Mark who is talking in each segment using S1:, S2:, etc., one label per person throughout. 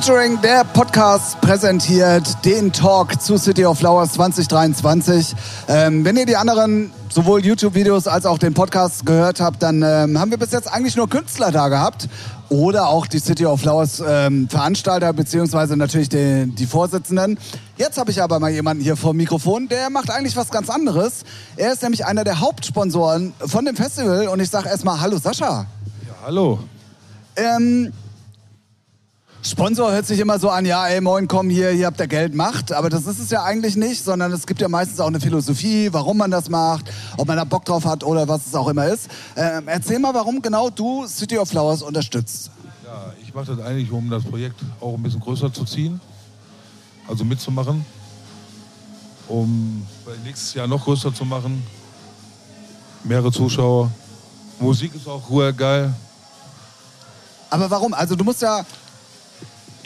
S1: Featuring, der Podcast präsentiert den Talk zu City of Flowers 2023. Ähm, wenn ihr die anderen sowohl YouTube-Videos als auch den Podcast gehört habt, dann ähm, haben wir bis jetzt eigentlich nur Künstler da gehabt oder auch die City of Flowers ähm, Veranstalter beziehungsweise natürlich die, die Vorsitzenden. Jetzt habe ich aber mal jemanden hier vor dem Mikrofon, der macht eigentlich was ganz anderes. Er ist nämlich einer der Hauptsponsoren von dem Festival und ich sage erstmal Hallo Sascha.
S2: Ja, hallo.
S1: Ähm, Sponsor hört sich immer so an, ja, ey, moin, komm hier, hier habt ihr Geld, macht. Aber das ist es ja eigentlich nicht, sondern es gibt ja meistens auch eine Philosophie, warum man das macht, ob man da Bock drauf hat oder was es auch immer ist. Ähm, erzähl mal, warum genau du City of Flowers unterstützt.
S2: Ja, ich mache das eigentlich, um das Projekt auch ein bisschen größer zu ziehen, also mitzumachen, um nächstes Jahr noch größer zu machen, mehrere Zuschauer. Musik ist auch ruhig geil.
S1: Aber warum? Also du musst ja,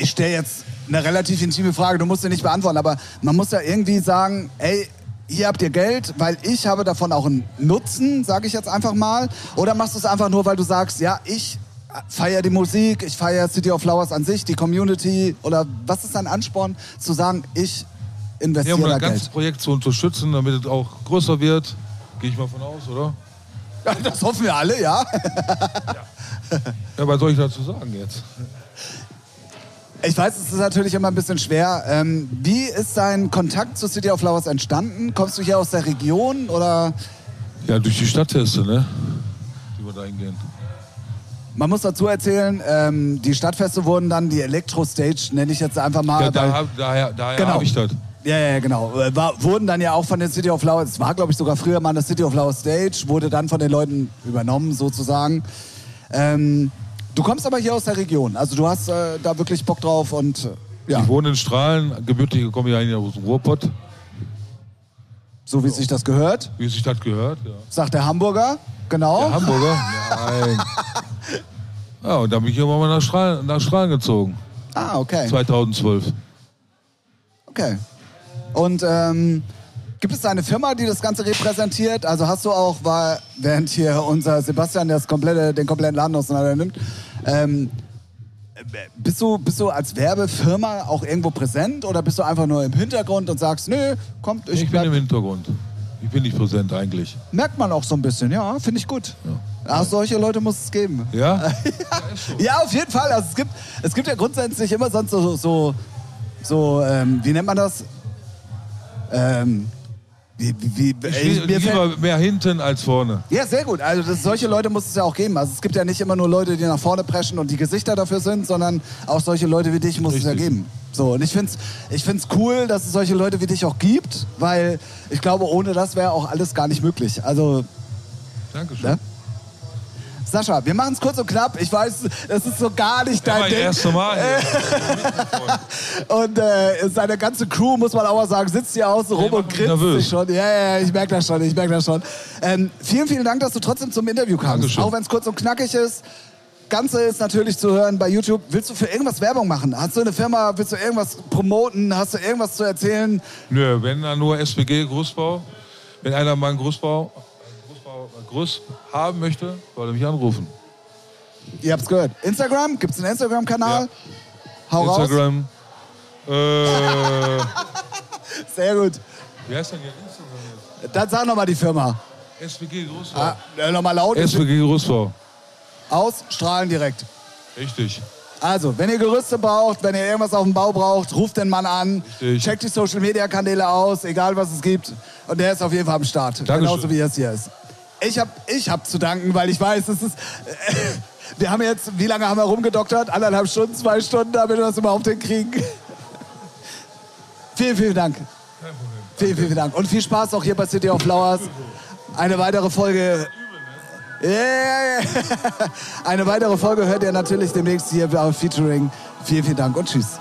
S1: ich stelle jetzt eine relativ intime Frage, du musst sie nicht beantworten, aber man muss ja irgendwie sagen, ey, hier habt ihr Geld, weil ich habe davon auch einen Nutzen, sage ich jetzt einfach mal. Oder machst du es einfach nur, weil du sagst, ja, ich feiere die Musik, ich feiere City of Flowers an sich, die Community. Oder was ist dein Ansporn, zu sagen, ich investiere ja, um
S2: da
S1: das
S2: ganze Projekt zu unterstützen, damit es auch größer wird, gehe ich mal von aus, oder?
S1: Ja, das hoffen wir alle, ja.
S2: ja. ja, was soll ich dazu sagen jetzt?
S1: Ich weiß, es ist natürlich immer ein bisschen schwer. Ähm, wie ist dein Kontakt zu City of Flowers entstanden? Kommst du hier aus der Region oder?
S2: Ja, durch die Stadtteste, ne? Die wir da hingehen.
S1: Man muss dazu erzählen, ähm, die Stadtfeste wurden dann die Elektro-Stage, nenne ich jetzt einfach mal.
S2: Ja, daher, daher, daher
S1: genau.
S2: habe ich das.
S1: Ja, ja, genau. Äh, war, wurden dann ja auch von den City of Flowers, es war glaube ich sogar früher mal eine City of Flowers Stage, wurde dann von den Leuten übernommen sozusagen. Ähm, Du kommst aber hier aus der Region, also du hast äh, da wirklich Bock drauf und
S2: äh, ja. Ich wohne in Strahlen, gebürtig komme ich eigentlich aus dem Ruhrpott.
S1: So wie sich das gehört?
S2: Wie sich das gehört, ja.
S1: Sagt der Hamburger, genau.
S2: Der Hamburger? Nein. ja, und dann bin ich irgendwann mal nach Strahlen, nach Strahlen gezogen.
S1: Ah, okay.
S2: 2012.
S1: Okay. Und ähm, Gibt es eine Firma, die das Ganze repräsentiert? Also hast du auch, war, während hier unser Sebastian das komplette, den kompletten Laden auseinander nimmt, ähm, bist du, bist du als Werbefirma auch irgendwo präsent oder bist du einfach nur im Hintergrund und sagst, nö, kommt,
S2: ich, ich bin im Hintergrund. Ich bin nicht präsent eigentlich.
S1: Merkt man auch so ein bisschen, ja, finde ich gut. Ja. Ach, solche Leute muss es geben.
S2: Ja?
S1: ja, ja, auf jeden Fall. Also es gibt, es gibt ja grundsätzlich immer sonst so, so, so ähm, wie nennt man das? Ähm,
S2: wie, wie, ich will lieber mehr hinten als vorne.
S1: Ja, sehr gut. Also das, solche Leute muss es ja auch geben. Also es gibt ja nicht immer nur Leute, die nach vorne preschen und die Gesichter dafür sind, sondern auch solche Leute wie dich muss Richtig. es ja geben. So, und ich finde es ich find's cool, dass es solche Leute wie dich auch gibt, weil ich glaube, ohne das wäre auch alles gar nicht möglich. Also.
S2: Dankeschön. Ne?
S1: Sascha, wir machen es kurz und knapp. Ich weiß, das ist so gar nicht dein ja, Ding.
S2: Erste Mal
S1: und äh, seine ganze Crew, muss man auch mal sagen, sitzt hier außen rum und grinst sich schon. Ja, ja, ich merke das schon, ich merke das schon. Ähm, vielen, vielen Dank, dass du trotzdem zum Interview kamst.
S2: Dankeschön.
S1: Auch wenn es kurz und knackig ist. Ganze ist natürlich zu hören bei YouTube. Willst du für irgendwas Werbung machen? Hast du eine Firma, willst du irgendwas promoten? Hast du irgendwas zu erzählen?
S2: Nö, wenn dann nur SPG Großbau. Wenn einer mal einen Großbau Gruß haben möchte, soll er mich anrufen.
S1: Ihr habt's gehört. Instagram? Gibt's einen Instagram-Kanal? Ja.
S2: Hau Instagram.
S1: raus. Äh, Sehr gut.
S2: Wie heißt denn Ihr Instagram
S1: jetzt? Dann sag nochmal die Firma.
S2: SWG Großbau. Ah,
S1: äh, nochmal laut.
S2: SWG Großbau.
S1: Ausstrahlen direkt.
S2: Richtig.
S1: Also, wenn ihr Gerüste braucht, wenn ihr irgendwas auf dem Bau braucht, ruft den Mann an.
S2: Richtig.
S1: Checkt die Social Media Kanäle aus, egal was es gibt. Und der ist auf jeden Fall am Start.
S2: Dankeschön.
S1: Genauso wie er es hier ist. Ich habe ich hab zu danken, weil ich weiß, es ist. Äh, wir haben jetzt, wie lange haben wir rumgedoktert? Anderthalb Stunden, zwei Stunden, damit wir das überhaupt hinkriegen. vielen, vielen Dank. Kein Problem. Vielen, vielen Dank. Und viel Spaß auch hier bei City of Flowers. Eine weitere Folge. Yeah. Eine weitere Folge hört ihr natürlich demnächst hier auf Featuring. Vielen, vielen Dank und tschüss.